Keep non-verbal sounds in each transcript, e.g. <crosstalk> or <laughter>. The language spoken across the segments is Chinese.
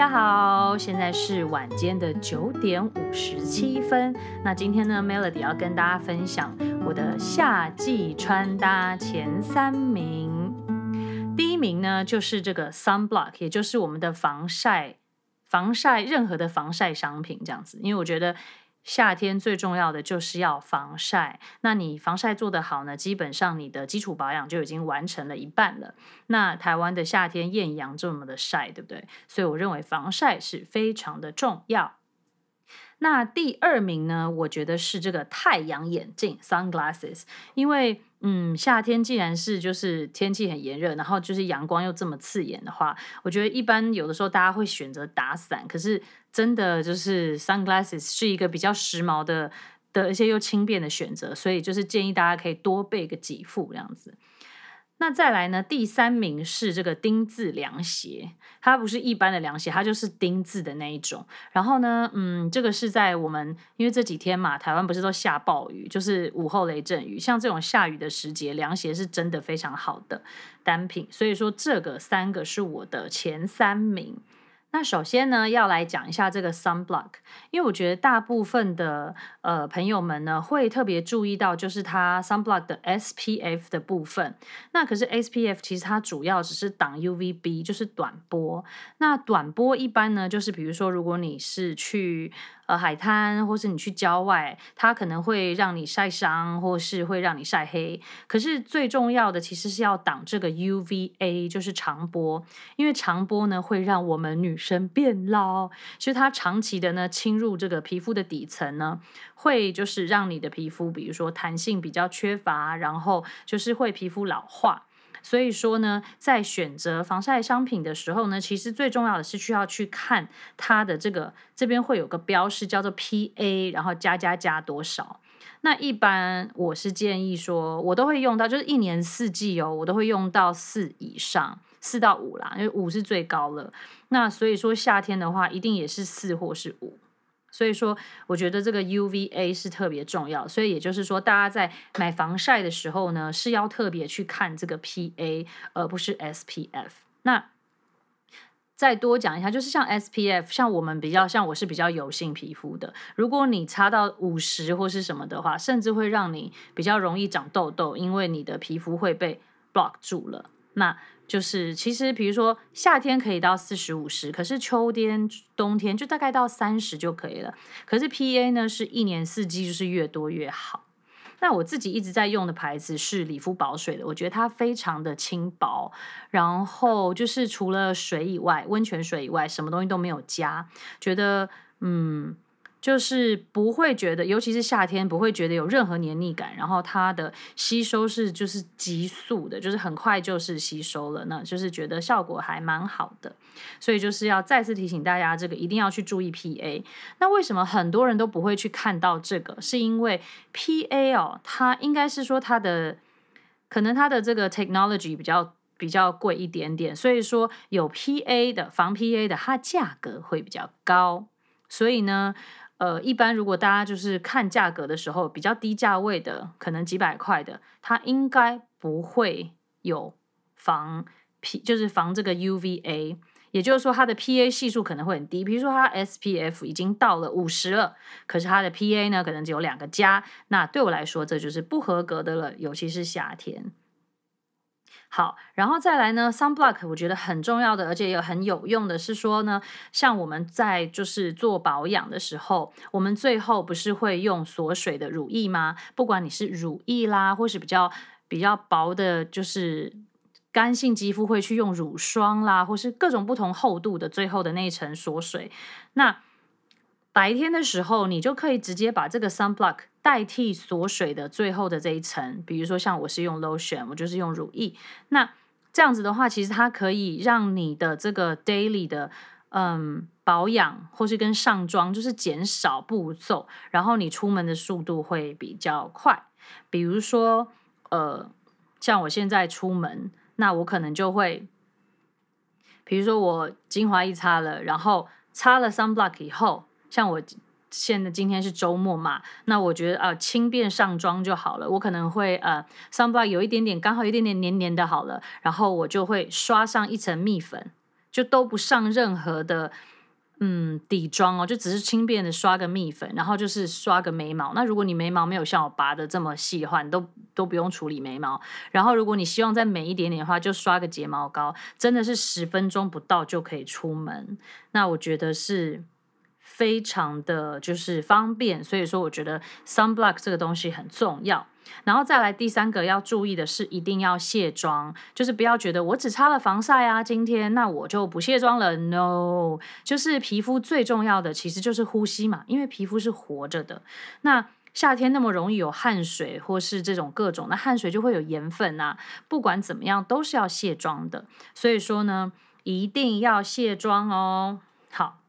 大家好，现在是晚间的九点五十七分。那今天呢，Melody 要跟大家分享我的夏季穿搭前三名。第一名呢，就是这个 Sunblock，也就是我们的防晒，防晒任何的防晒商品这样子。因为我觉得。夏天最重要的就是要防晒，那你防晒做得好呢，基本上你的基础保养就已经完成了一半了。那台湾的夏天艳阳这么的晒，对不对？所以我认为防晒是非常的重要。那第二名呢，我觉得是这个太阳眼镜 （sunglasses），因为嗯，夏天既然是就是天气很炎热，然后就是阳光又这么刺眼的话，我觉得一般有的时候大家会选择打伞，可是真的就是 sunglasses 是一个比较时髦的的一些又轻便的选择，所以就是建议大家可以多备个几副这样子。那再来呢？第三名是这个丁字凉鞋，它不是一般的凉鞋，它就是丁字的那一种。然后呢，嗯，这个是在我们因为这几天嘛，台湾不是都下暴雨，就是午后雷阵雨，像这种下雨的时节，凉鞋是真的非常好的单品。所以说，这个三个是我的前三名。那首先呢，要来讲一下这个 sunblock，因为我觉得大部分的呃朋友们呢会特别注意到，就是它 sunblock 的 SPF 的部分。那可是 SPF 其实它主要只是挡 UVB，就是短波。那短波一般呢，就是比如说如果你是去呃，海滩，或是你去郊外，它可能会让你晒伤，或是会让你晒黑。可是最重要的其实是要挡这个 UVA，就是长波，因为长波呢会让我们女生变老，其实它长期的呢侵入这个皮肤的底层呢，会就是让你的皮肤，比如说弹性比较缺乏，然后就是会皮肤老化。所以说呢，在选择防晒商品的时候呢，其实最重要的是需要去看它的这个这边会有个标示叫做 PA，然后加加加多少。那一般我是建议说，我都会用到，就是一年四季哦，我都会用到四以上，四到五啦，因为五是最高了。那所以说夏天的话，一定也是四或是五。所以说，我觉得这个 UVA 是特别重要。所以也就是说，大家在买防晒的时候呢，是要特别去看这个 PA，而不是 SPF。那再多讲一下，就是像 SPF，像我们比较，像我是比较油性皮肤的，如果你擦到五十或是什么的话，甚至会让你比较容易长痘痘，因为你的皮肤会被 block 住了。那就是其实，比如说夏天可以到四十五十，可是秋天、冬天就大概到三十就可以了。可是 PA 呢，是一年四季就是越多越好。那我自己一直在用的牌子是理肤宝水的，我觉得它非常的轻薄，然后就是除了水以外，温泉水以外，什么东西都没有加，觉得嗯。就是不会觉得，尤其是夏天，不会觉得有任何黏腻感。然后它的吸收是就是急速的，就是很快就是吸收了，那就是觉得效果还蛮好的。所以就是要再次提醒大家，这个一定要去注意 PA。那为什么很多人都不会去看到这个？是因为 PA 哦，它应该是说它的可能它的这个 technology 比较比较贵一点点，所以说有 PA 的防 PA 的，它价格会比较高。所以呢。呃，一般如果大家就是看价格的时候，比较低价位的，可能几百块的，它应该不会有防 P，就是防这个 UVA，也就是说它的 PA 系数可能会很低。比如说它 SPF 已经到了五十了，可是它的 PA 呢，可能只有两个加，那对我来说这就是不合格的了，尤其是夏天。好，然后再来呢，sunblock 我觉得很重要的，而且也很有用的是说呢，像我们在就是做保养的时候，我们最后不是会用锁水的乳液吗？不管你是乳液啦，或是比较比较薄的，就是干性肌肤会去用乳霜啦，或是各种不同厚度的最后的那一层锁水，那。白天的时候，你就可以直接把这个 sunblock 代替锁水的最后的这一层。比如说，像我是用 lotion，我就是用乳液。那这样子的话，其实它可以让你的这个 daily 的嗯保养，或是跟上妆，就是减少步骤，然后你出门的速度会比较快。比如说，呃，像我现在出门，那我可能就会，比如说我精华一擦了，然后擦了 sunblock 以后。像我现在今天是周末嘛，那我觉得啊，轻便上妆就好了。我可能会呃，sunblock 有一点点，刚好有一点点黏黏的，好了，然后我就会刷上一层蜜粉，就都不上任何的。嗯，底妆哦，就只是轻便的刷个蜜粉，然后就是刷个眉毛。那如果你眉毛没有像我拔的这么细的话，你都都不用处理眉毛。然后如果你希望再美一点点的话，就刷个睫毛膏，真的是十分钟不到就可以出门。那我觉得是非常的就是方便，所以说我觉得 sunblock 这个东西很重要。然后再来第三个要注意的是，一定要卸妆，就是不要觉得我只擦了防晒啊，今天那我就不卸妆了。No，就是皮肤最重要的其实就是呼吸嘛，因为皮肤是活着的。那夏天那么容易有汗水或是这种各种，那汗水就会有盐分啊，不管怎么样都是要卸妆的。所以说呢，一定要卸妆哦。好。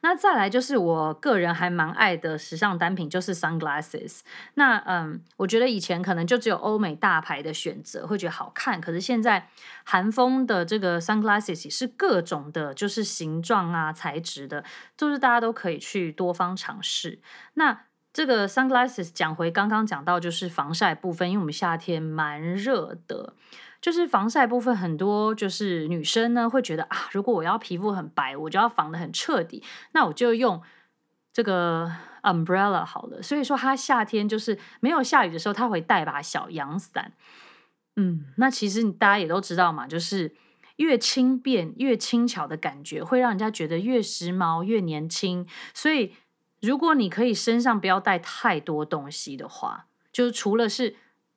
那再来就是我个人还蛮爱的时尚单品，就是 sunglasses。那嗯，我觉得以前可能就只有欧美大牌的选择会觉得好看，可是现在韩风的这个 sunglasses 是各种的，就是形状啊、材质的，就是大家都可以去多方尝试。那这个 sunglasses 讲回刚刚讲到就是防晒部分，因为我们夏天蛮热的。就是防晒部分，很多就是女生呢会觉得啊，如果我要皮肤很白，我就要防得很彻底，那我就用这个 umbrella 好了。所以说，她夏天就是没有下雨的时候，她会带把小阳伞。嗯，那其实大家也都知道嘛，就是越轻便越轻巧的感觉，会让人家觉得越时髦越年轻。所以，如果你可以身上不要带太多东西的话，就是除了是。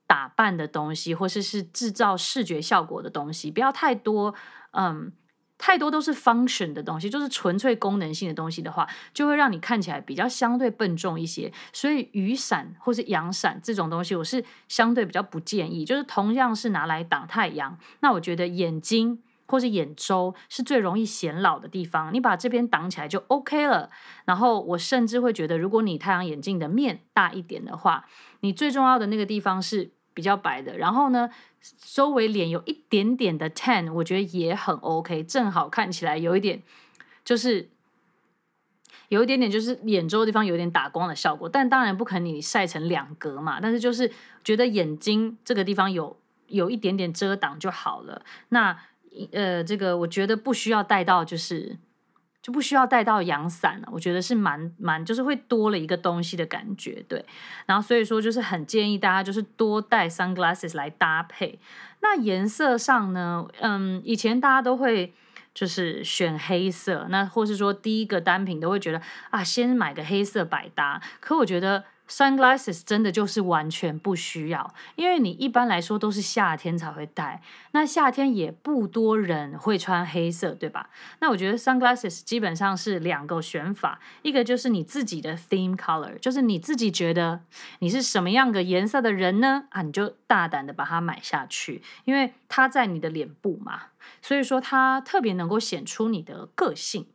打扮的东西，或是是制造视觉效果的东西，不要太多，嗯，太多都是 function 的东西，就是纯粹功能性的东西的话，就会让你看起来比较相对笨重一些。所以雨伞或是阳伞这种东西，我是相对比较不建议。就是同样是拿来挡太阳，那我觉得眼睛或是眼周是最容易显老的地方，你把这边挡起来就 OK 了。然后我甚至会觉得，如果你太阳眼镜的面大一点的话，你最重要的那个地方是。比较白的，然后呢，周围脸有一点点的 tan，我觉得也很 OK，正好看起来有一点，就是有一点点就是眼周的地方有点打光的效果，但当然不可能你晒成两格嘛，但是就是觉得眼睛这个地方有有一点点遮挡就好了。那呃，这个我觉得不需要带到就是。就不需要带到阳伞了，我觉得是蛮蛮，就是会多了一个东西的感觉，对。然后所以说，就是很建议大家就是多带 sunglasses 来搭配。那颜色上呢，嗯，以前大家都会就是选黑色，那或是说第一个单品都会觉得啊，先买个黑色百搭。可我觉得。Sunglasses 真的就是完全不需要，因为你一般来说都是夏天才会戴，那夏天也不多人会穿黑色，对吧？那我觉得 Sunglasses 基本上是两个选法，一个就是你自己的 theme color，就是你自己觉得你是什么样的颜色的人呢？啊，你就大胆的把它买下去，因为它在你的脸部嘛，所以说它特别能够显出你的个性。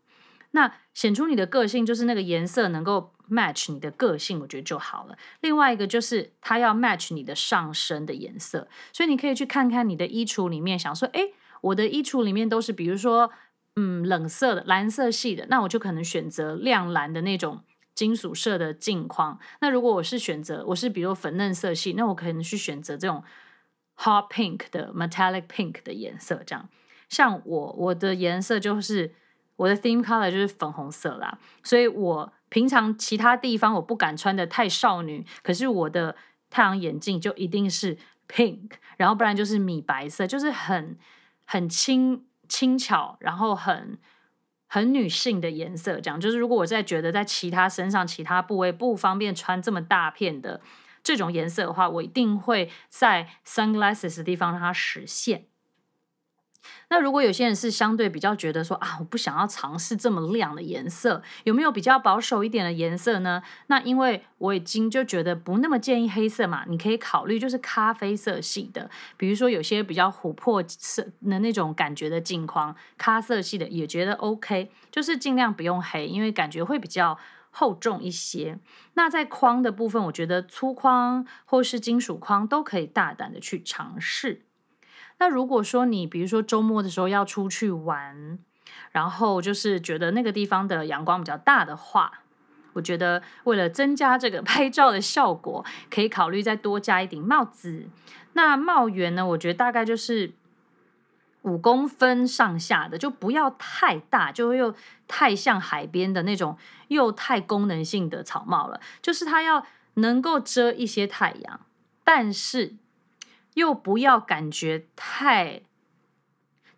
那显出你的个性，就是那个颜色能够 match 你的个性，我觉得就好了。另外一个就是它要 match 你的上身的颜色，所以你可以去看看你的衣橱里面，想说，诶，我的衣橱里面都是比如说，嗯，冷色的、蓝色系的，那我就可能选择亮蓝的那种金属色的镜框。那如果我是选择，我是比如粉嫩色系，那我可能去选择这种 hot pink 的 metallic pink 的颜色。这样，像我我的颜色就是。我的 theme color 就是粉红色啦，所以我平常其他地方我不敢穿的太少女，可是我的太阳眼镜就一定是 pink，然后不然就是米白色，就是很很轻轻巧，然后很很女性的颜色。这样就是如果我在觉得在其他身上其他部位不方便穿这么大片的这种颜色的话，我一定会在 sunglasses 的地方让它实现。那如果有些人是相对比较觉得说啊，我不想要尝试这么亮的颜色，有没有比较保守一点的颜色呢？那因为我已经就觉得不那么建议黑色嘛，你可以考虑就是咖啡色系的，比如说有些比较琥珀色的那种感觉的镜框，咖色系的也觉得 OK，就是尽量不用黑，因为感觉会比较厚重一些。那在框的部分，我觉得粗框或是金属框都可以大胆的去尝试。那如果说你比如说周末的时候要出去玩，然后就是觉得那个地方的阳光比较大的话，我觉得为了增加这个 <laughs> 拍照的效果，可以考虑再多加一顶帽子。那帽檐呢，我觉得大概就是五公分上下的，就不要太大，就又太像海边的那种，又太功能性的草帽了。就是它要能够遮一些太阳，但是又不要感觉太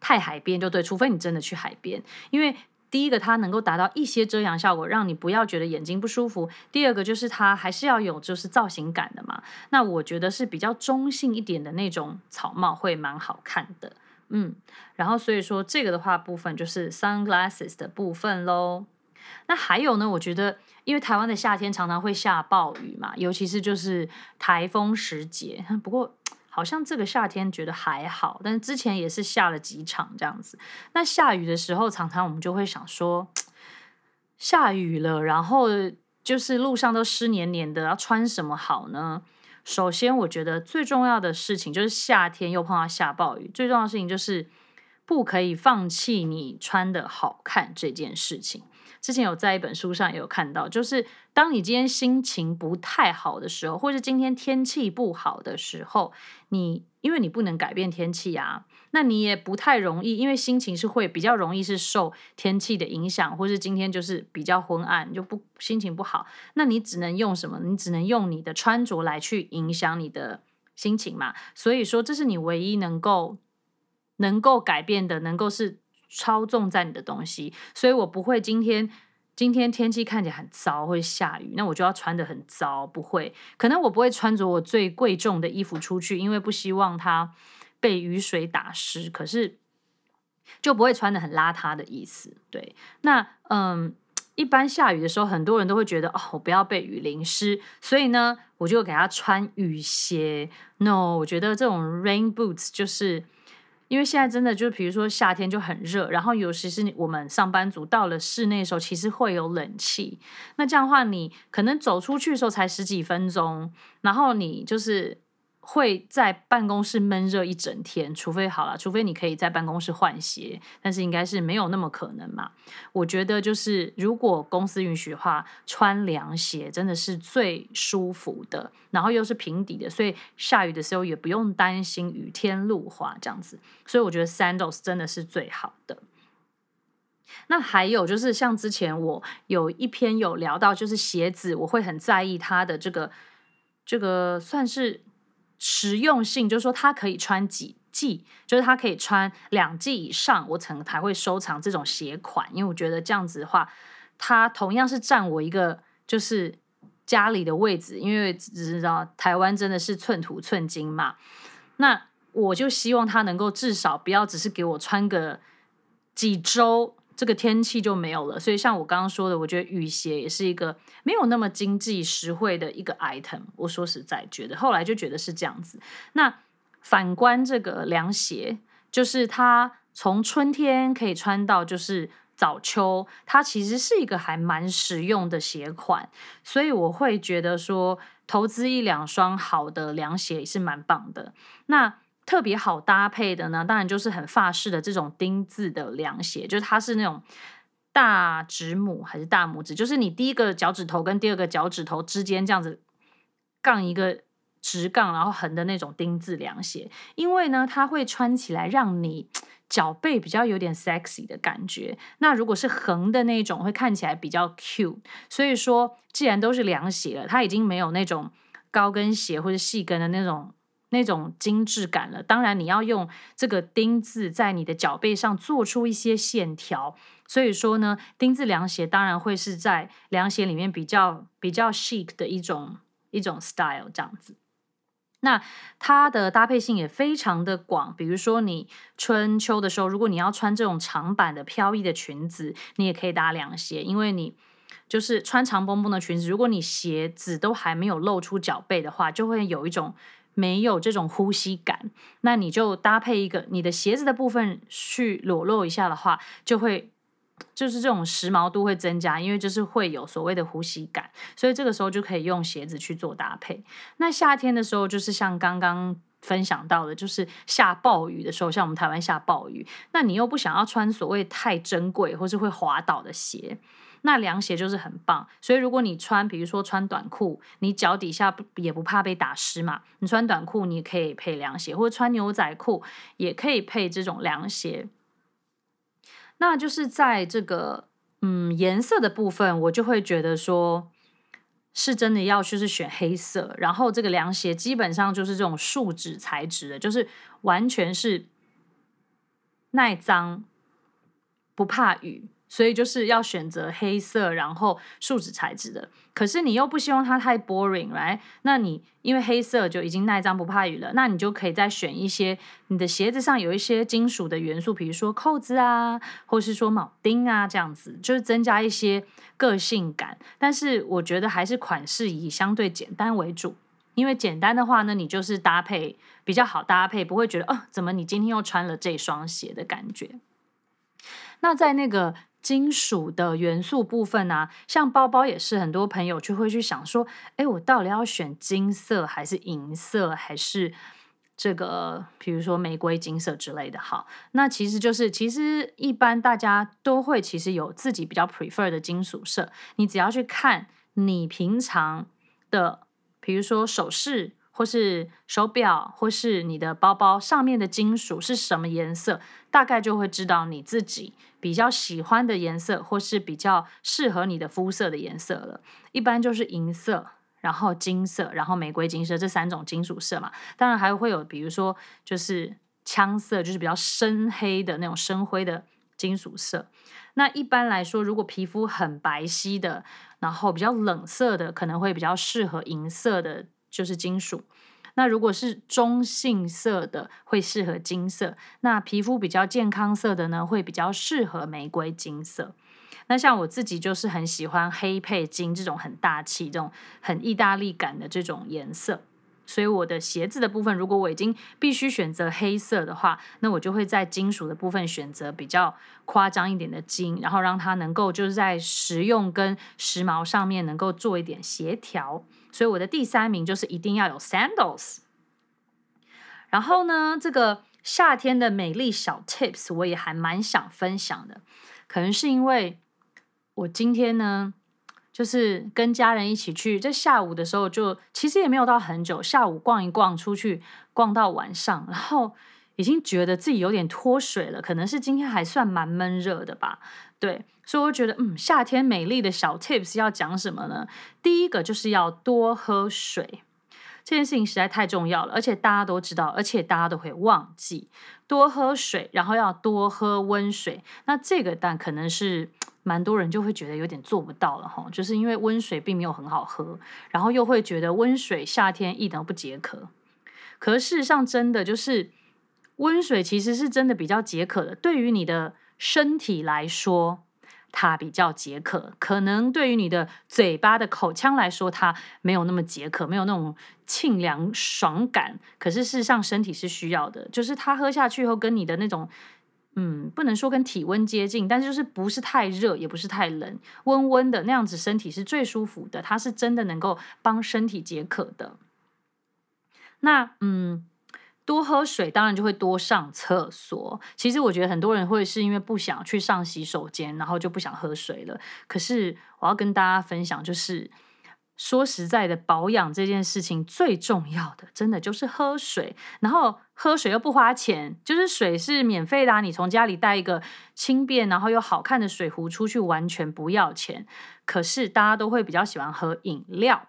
太海边，就对。除非你真的去海边，因为第一个它能够达到一些遮阳效果，让你不要觉得眼睛不舒服；第二个就是它还是要有就是造型感的嘛。那我觉得是比较中性一点的那种草帽会蛮好看的。嗯，然后所以说这个的话部分就是 sunglasses 的部分喽。那还有呢，我觉得因为台湾的夏天常常会下暴雨嘛，尤其是就是台风时节。不过好像这个夏天觉得还好，但是之前也是下了几场这样子。那下雨的时候，常常我们就会想说，下雨了，然后就是路上都湿黏黏的，要穿什么好呢？首先，我觉得最重要的事情就是夏天又碰到下暴雨，最重要的事情就是不可以放弃你穿的好看这件事情。之前有在一本书上也有看到，就是当你今天心情不太好的时候，或是今天天气不好的时候，你因为你不能改变天气啊。那你也不太容易，因为心情是会比较容易是受天气的影响，或是今天就是比较昏暗，就不心情不好。那你只能用什么？你只能用你的穿着来去影响你的心情嘛。所以说，这是你唯一能够能够改变的，能够是操纵在你的东西。所以我不会今天今天天气看起来很糟，会下雨，那我就要穿得很糟，不会。可能我不会穿着我最贵重的衣服出去，因为不希望它。被雨水打湿，可是就不会穿得很邋遢的意思。对，那嗯，一般下雨的时候，很多人都会觉得哦，我不要被雨淋湿，所以呢，我就给他穿雨鞋。No，我觉得这种 rain boots 就是因为现在真的就比如说夏天就很热，然后尤其是我们上班族到了室内的时候，其实会有冷气。那这样的话，你可能走出去的时候才十几分钟，然后你就是。会在办公室闷热一整天，除非好了，除非你可以在办公室换鞋，但是应该是没有那么可能嘛。我觉得就是如果公司允许的话，穿凉鞋真的是最舒服的，然后又是平底的，所以下雨的时候也不用担心雨天路滑这样子。所以我觉得 sandals 真的是最好的。那还有就是像之前我有一篇有聊到，就是鞋子我会很在意它的这个这个算是。实用性就是说，它可以穿几季，就是它可以穿两季以上，我才才会收藏这种鞋款，因为我觉得这样子的话，它同样是占我一个就是家里的位置，因为只知道台湾真的是寸土寸金嘛，那我就希望它能够至少不要只是给我穿个几周。这个天气就没有了，所以像我刚刚说的，我觉得雨鞋也是一个没有那么经济实惠的一个 item。我说实在觉得，后来就觉得是这样子。那反观这个凉鞋，就是它从春天可以穿到就是早秋，它其实是一个还蛮实用的鞋款，所以我会觉得说，投资一两双好的凉鞋也是蛮棒的。那特别好搭配的呢，当然就是很法式的这种丁字的凉鞋，就是它是那种大指拇还是大拇指，就是你第一个脚趾头跟第二个脚趾头之间这样子杠一个直杠，然后横的那种丁字凉鞋，因为呢，它会穿起来让你脚背比较有点 sexy 的感觉。那如果是横的那种，会看起来比较 cute。所以说，既然都是凉鞋了，它已经没有那种高跟鞋或者细跟的那种。那种精致感了，当然你要用这个钉字在你的脚背上做出一些线条，所以说呢，丁字凉鞋当然会是在凉鞋里面比较比较 chic 的一种一种 style 这样子。那它的搭配性也非常的广，比如说你春秋的时候，如果你要穿这种长版的飘逸的裙子，你也可以搭凉鞋，因为你就是穿长蓬蓬的裙子，如果你鞋子都还没有露出脚背的话，就会有一种。没有这种呼吸感，那你就搭配一个你的鞋子的部分去裸露一下的话，就会就是这种时髦度会增加，因为就是会有所谓的呼吸感，所以这个时候就可以用鞋子去做搭配。那夏天的时候，就是像刚刚分享到的，就是下暴雨的时候，像我们台湾下暴雨，那你又不想要穿所谓太珍贵或是会滑倒的鞋。那凉鞋就是很棒。所以如果你穿，比如说穿短裤，你脚底下也不怕被打湿嘛，你穿短裤你可以配凉鞋，或者穿牛仔裤也可以配这种凉鞋。那就是在这个嗯颜色的部分，我就会觉得说。是真的要就是选黑色，然后这个凉鞋基本上就是这种树脂材质的，就是完全是耐脏，不怕雨。所以就是要选择黑色，然后树脂材质的。可是你又不希望它太 boring，right？那你因为黑色就已经耐脏不怕雨了，那你就可以再选一些你的鞋子上有一些金属的元素，比如说扣子啊，或是说铆钉啊，这样子就是增加一些个性感。但是我觉得还是款式以相对简单为主，因为简单的话呢，你就是搭配比较好搭配，不会觉得哦，怎么你今天又穿了这双鞋的感觉。那在那个。金属的元素部分啊，像包包也是，很多朋友就会去想说，哎，我到底要选金色还是银色，还是这个，比如说玫瑰金色之类的？好，那其实就是，其实一般大家都会其实有自己比较 prefer 的金属色，你只要去看你平常的，比如说首饰。或是手表，或是你的包包上面的金属是什么颜色，大概就会知道你自己比较喜欢的颜色，或是比较适合你的肤色的颜色了。一般就是银色，然后金色，然后玫瑰金色这三种金属色嘛。当然还会有，比如说就是枪色，就是比较深黑的那种深灰的金属色。那一般来说，如果皮肤很白皙的，然后比较冷色的，可能会比较适合银色的。就是金属，那如果是中性色的，会适合金色；那皮肤比较健康色的呢，会比较适合玫瑰金色。那像我自己就是很喜欢黑配金这种很大气、这种很意大利感的这种颜色。所以我的鞋子的部分，如果我已经必须选择黑色的话，那我就会在金属的部分选择比较夸张一点的金，然后让它能够就是在实用跟时髦上面能够做一点协调。所以我的第三名就是一定要有 sandals。然后呢，这个夏天的美丽小 tips 我也还蛮想分享的，可能是因为我今天呢。就是跟家人一起去，在下午的时候就其实也没有到很久，下午逛一逛，出去逛到晚上，然后已经觉得自己有点脱水了，可能是今天还算蛮闷热的吧。对，所以我觉得，嗯，夏天美丽的小 tips 要讲什么呢？第一个就是要多喝水，这件事情实在太重要了，而且大家都知道，而且大家都会忘记多喝水，然后要多喝温水。那这个但可能是。蛮多人就会觉得有点做不到了哈，就是因为温水并没有很好喝，然后又会觉得温水夏天一点都不解渴。可事实上，真的就是温水其实是真的比较解渴的。对于你的身体来说，它比较解渴；可能对于你的嘴巴的口腔来说，它没有那么解渴，没有那种沁凉爽感。可是事实上，身体是需要的，就是它喝下去后，跟你的那种。嗯，不能说跟体温接近，但是就是不是太热，也不是太冷，温温的那样子，身体是最舒服的。它是真的能够帮身体解渴的。那嗯，多喝水，当然就会多上厕所。其实我觉得很多人会是因为不想去上洗手间，然后就不想喝水了。可是我要跟大家分享，就是。说实在的，保养这件事情最重要的，真的就是喝水。然后喝水又不花钱，就是水是免费的啊，你从家里带一个轻便然后又好看的水壶出去，完全不要钱。可是大家都会比较喜欢喝饮料，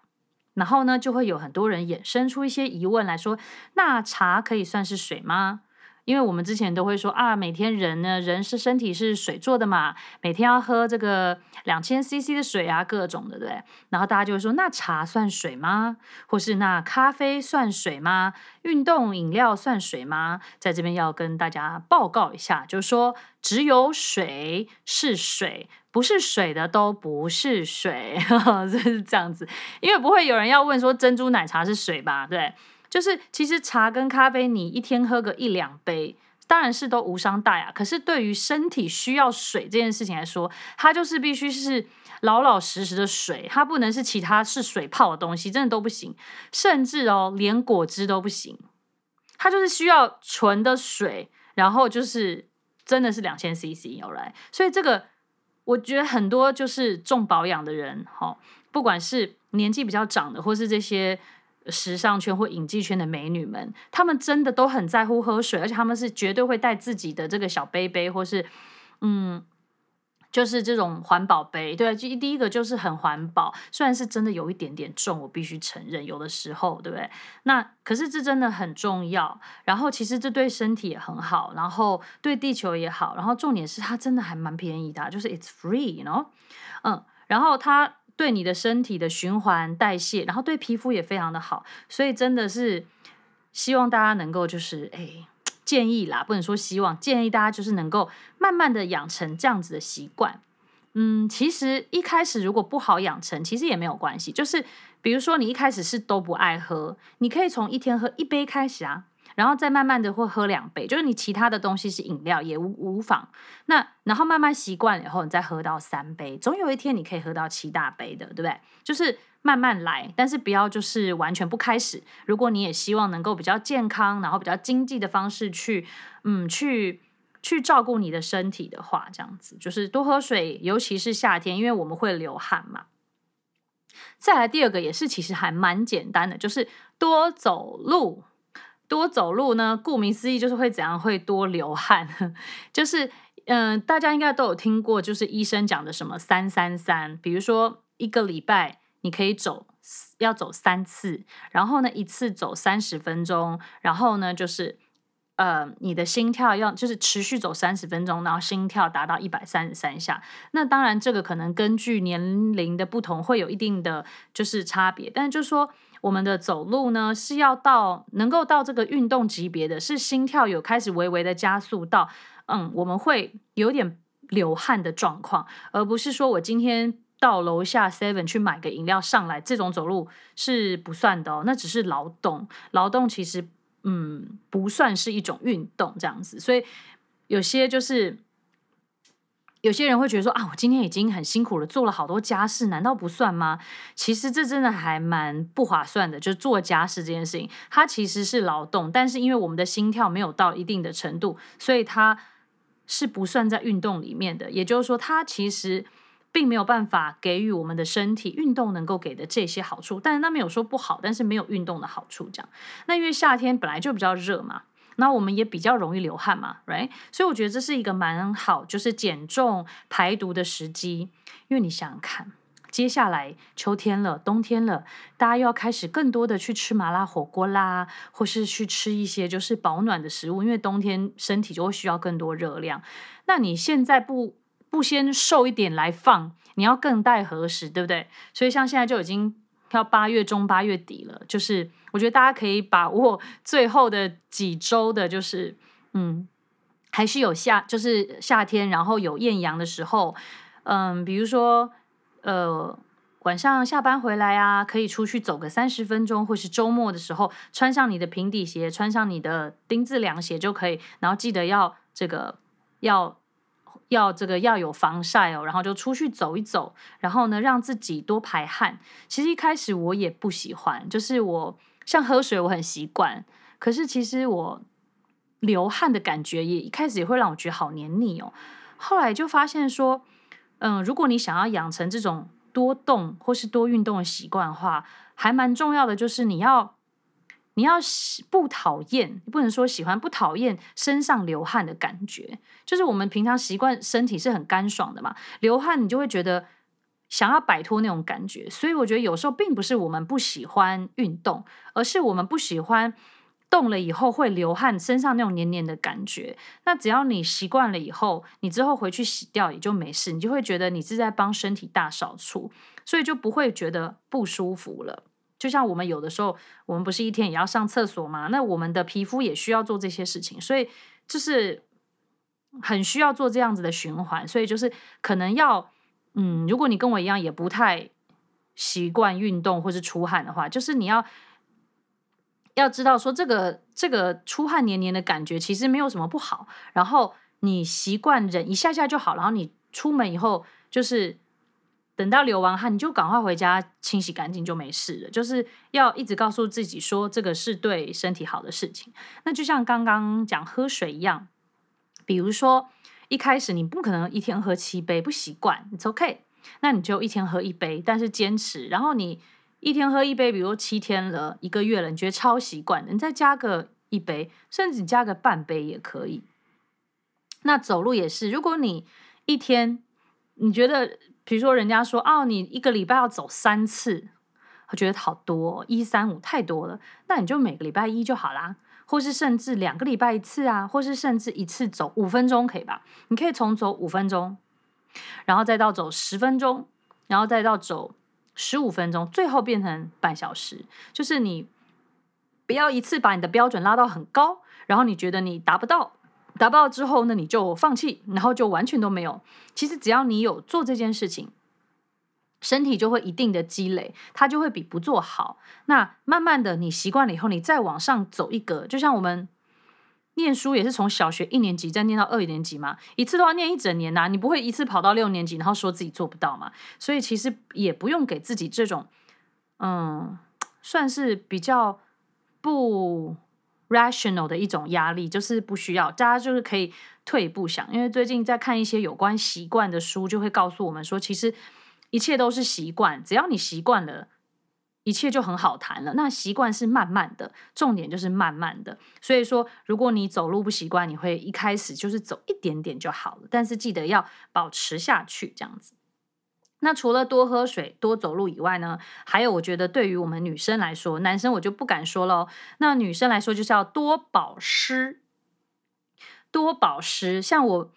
然后呢，就会有很多人衍生出一些疑问来说：那茶可以算是水吗？因为我们之前都会说啊，每天人呢，人是身体是水做的嘛，每天要喝这个两千 CC 的水啊，各种的，对不对？然后大家就会说，那茶算水吗？或是那咖啡算水吗？运动饮料算水吗？在这边要跟大家报告一下，就是说，只有水是水，不是水的都不是水，呵呵，就是这样子。因为不会有人要问说珍珠奶茶是水吧？对。就是其实茶跟咖啡，你一天喝个一两杯，当然是都无伤大雅。可是对于身体需要水这件事情来说，它就是必须是老老实实的水，它不能是其他是水泡的东西，真的都不行。甚至哦，连果汁都不行，它就是需要纯的水，然后就是真的是两千 CC 有来。所以这个我觉得很多就是重保养的人，哈，不管是年纪比较长的，或是这些时尚圈或影剧圈的美女们，她们真的都很在乎喝水，而且她们是绝对会带自己的这个小杯杯，或是嗯。就是这种环保杯，对，第第一个就是很环保，虽然是真的有一点点重，我必须承认，有的时候，对不对？那可是这真的很重要，然后其实这对身体也很好，然后对地球也好，然后重点是它真的还蛮便宜的，就是 it's free，you know？嗯，然后它对你的身体的循环代谢，然后对皮肤也非常的好，所以真的是希望大家能够就是哎。建议啦，不能说希望，建议大家就是能够慢慢的养成这样子的习惯。嗯，其实一开始如果不好养成，其实也没有关系。就是比如说你一开始是都不爱喝，你可以从一天喝一杯开始啊。然后再慢慢的会喝两杯，就是你其他的东西是饮料也无无妨。那然后慢慢习惯了以后，你再喝到三杯，总有一天你可以喝到七大杯的，对不对？就是慢慢来，但是不要就是完全不开始。如果你也希望能够比较健康，然后比较经济的方式去，嗯，去去照顾你的身体的话，这样子就是多喝水，尤其是夏天，因为我们会流汗嘛。再来第二个也是，其实还蛮简单的，就是多走路。多走路呢，顾名思义就是会怎样？会多流汗。<laughs> 就是，嗯、大家应该都有听过，就是医生讲的什么三三三，比如说一个礼拜你可以走，要走三次，然后呢一次走三十分钟，然后呢就是，呃，你的心跳要就是持续走三十分钟，然后心跳达到一百三十三下。那当然这个可能根据年龄的不同会有一定的就是差别，但是就是说。我们的走路呢，是要到能够到这个运动级别的，是心跳有开始微微的加速到，嗯，我们会有点流汗的状况，而不是说我今天到楼下 Seven 去买个饮料上来，这种走路是不算的哦，那只是劳动，劳动其实嗯不算是一种运动这样子，所以有些就是。有些人会觉得说啊，我今天已经很辛苦了，做了好多家事，难道不算吗？其实这真的还蛮不划算的。就是做家事这件事情，它其实是劳动，但是因为我们的心跳没有到一定的程度，所以它是不算在运动里面的。也就是说，它其实并没有办法给予我们的身体运动能够给的这些好处。但是它没有说不好，但是没有运动的好处这样。那因为夏天本来就比较热嘛。那我们也比较容易流汗嘛，right？所以我觉得这是一个蛮好，就是减重排毒的时机。因为你想想看，接下来秋天了，冬天了，大家又要开始更多的去吃麻辣火锅啦，或是去吃一些就是保暖的食物，因为冬天身体就会需要更多热量。那你现在不不先瘦一点来放，你要更待何时，对不对？所以像现在就已经。到八月中八月底了，就是我觉得大家可以把握最后的几周的，就是嗯，还是有夏，就是夏天，然后有艳阳的时候，嗯，比如说呃晚上下班回来啊，可以出去走个三十分钟，或是周末的时候，穿上你的平底鞋，穿上你的丁字凉鞋就可以，然后记得要这个要。要这个要有防晒哦，然后就出去走一走，然后呢，让自己多排汗。其实一开始我也不喜欢，就是我像喝水我很习惯，可是其实我流汗的感觉也一开始也会让我觉得好黏腻哦。后来就发现说，嗯，如果你想要养成这种多动或是多运动的习惯的话，还蛮重要的，就是你要。你要不讨厌，不能说喜欢，不讨厌身上流汗的感觉，就是我们平常习惯身体是很干爽的嘛，流汗你就会觉得想要摆脱那种感觉，所以我觉得有时候并不是我们不喜欢运动，而是我们不喜欢动了以后会流汗，身上那种黏黏的感觉。那只要你习惯了以后，你之后回去洗掉也就没事，你就会觉得你是在帮身体大扫除，所以就不会觉得不舒服了。就像我们有的时候，我们不是一天也要上厕所吗？那我们的皮肤也需要做这些事情，所以就是很需要做这样子的循环。所以就是可能要，嗯，如果你跟我一样也不太习惯运动或是出汗的话，就是你要要知道说这个这个出汗黏黏的感觉其实没有什么不好。然后你习惯忍一下下就好，然后你出门以后就是。等到流完汗，你就赶快回家清洗干净就没事了。就是要一直告诉自己说，这个是对身体好的事情。那就像刚刚讲喝水一样，比如说一开始你不可能一天喝七杯，不习惯，It's OK。那你就一天喝一杯，但是坚持。然后你一天喝一杯，比如七天了，一个月了，你觉得超习惯，你再加个一杯，甚至加个半杯也可以。那走路也是，如果你一天你觉得，比如说人家说哦，你一个礼拜要走三次，我觉得好多，一三五太多了，那你就每个礼拜一就好啦。或是甚至两个礼拜一次啊，或是甚至一次走五分钟可以吧？你可以从走五分钟，然后再到走十分钟，然后再到走十五分钟，最后变成半小时。就是你不要一次把你的标准拉到很高，然后你觉得你达不到，达不到之后呢，你就放弃，然后就完全都没有。其实只要你有做这件事情。身体就会一定的积累，它就会比不做好。那慢慢的，你习惯了以后，你再往上走一格，就像我们念书也是从小学一年级再念到二年级嘛，一次都要念一整年呐、你不会一次跑到六年级，然后说自己做不到嘛？所以其实也不用给自己这种，嗯，算是比较不 rational 的一种压力，就是不需要。大家就是可以退一步想，因为最近在看一些有关习惯的书，就会告诉我们说，其实。一切都是习惯，只要你习惯了，一切就很好谈了。那习惯是慢慢的，重点就是慢慢的。所以说，如果你走路不习惯，你会一开始就是走一点点就好了，但是记得要保持下去，这样子。那除了多喝水、多走路以外呢，还有我觉得对于我们女生来说，男生我就不敢说喽。那女生来说就是要多保湿，多保湿，像我。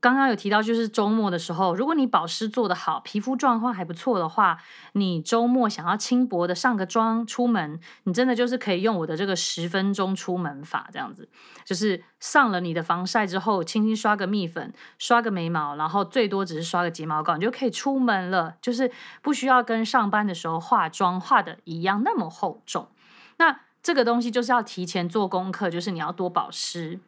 刚刚有提到，就是周末的时候，如果你保湿做得好，皮肤状况还不错的话，你周末想要轻薄的上个妆出门，你真的就是可以用我的这个十分钟出门法，这样子，就是上了你的防晒之后，轻轻刷个蜜粉，刷个眉毛，然后最多只是刷个睫毛膏，你就可以出门了，就是不需要跟上班的时候化妆化的一样那么厚重。那这个东西就是要提前做功课，就是你要多保湿。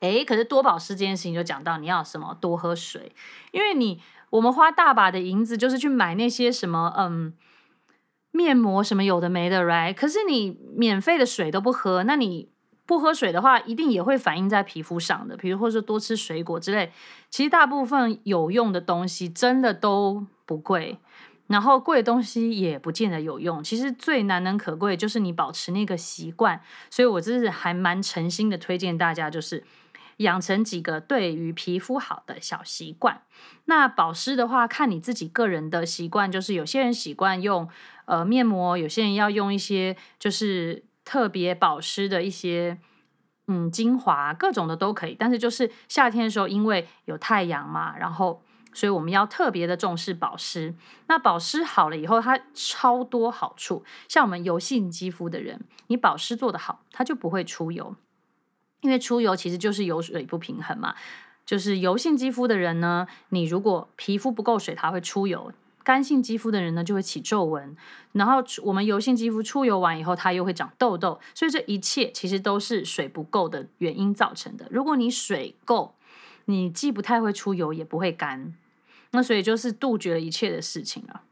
诶，可是多保湿这件事情就讲到你要什么多喝水，因为你我们花大把的银子就是去买那些什么嗯面膜什么有的没的，right？可是你免费的水都不喝，那你不喝水的话，一定也会反映在皮肤上的，比如或者说多吃水果之类。其实大部分有用的东西真的都不贵，然后贵的东西也不见得有用。其实最难能可贵就是你保持那个习惯，所以我真是还蛮诚心的推荐大家就是。养成几个对于皮肤好的小习惯。那保湿的话，看你自己个人的习惯，就是有些人习惯用呃面膜，有些人要用一些就是特别保湿的一些嗯精华，各种的都可以。但是就是夏天的时候，因为有太阳嘛，然后所以我们要特别的重视保湿。那保湿好了以后，它超多好处。像我们油性肌肤的人，你保湿做得好，它就不会出油。因为出油其实就是油水不平衡嘛，就是油性肌肤的人呢，你如果皮肤不够水，它会出油；干性肌肤的人呢，就会起皱纹。然后我们油性肌肤出油完以后，它又会长痘痘。所以这一切其实都是水不够的原因造成的。如果你水够，你既不太会出油，也不会干。那所以就是杜绝了一切的事情了。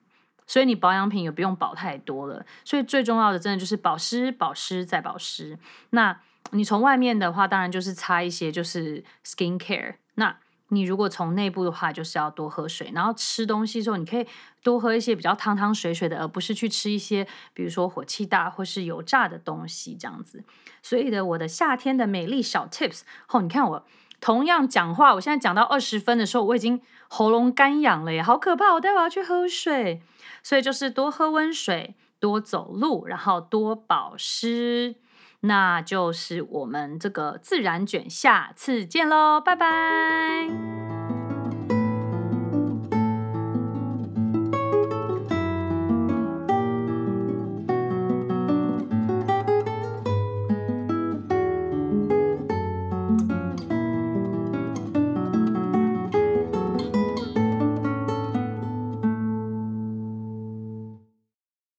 所以你保养品也不用保太多了。所以最重要的，真的就是保湿、保湿再保湿。那你从外面的话，当然就是擦一些就是 skin care。那你如果从内部的话，就是要多喝水，然后吃东西的时候，你可以多喝一些比较汤汤水水的，而不是去吃一些比如说火气大或是油炸的东西这样子。所以的我的夏天的美丽小 tips，哦，你看我同样讲话，我现在讲到二十分的时候，我已经喉咙干痒了耶，好可怕！我待会要去喝水，所以就是多喝温水，多走路，然后多保湿。那就是我们这个自然卷下次见喽拜拜。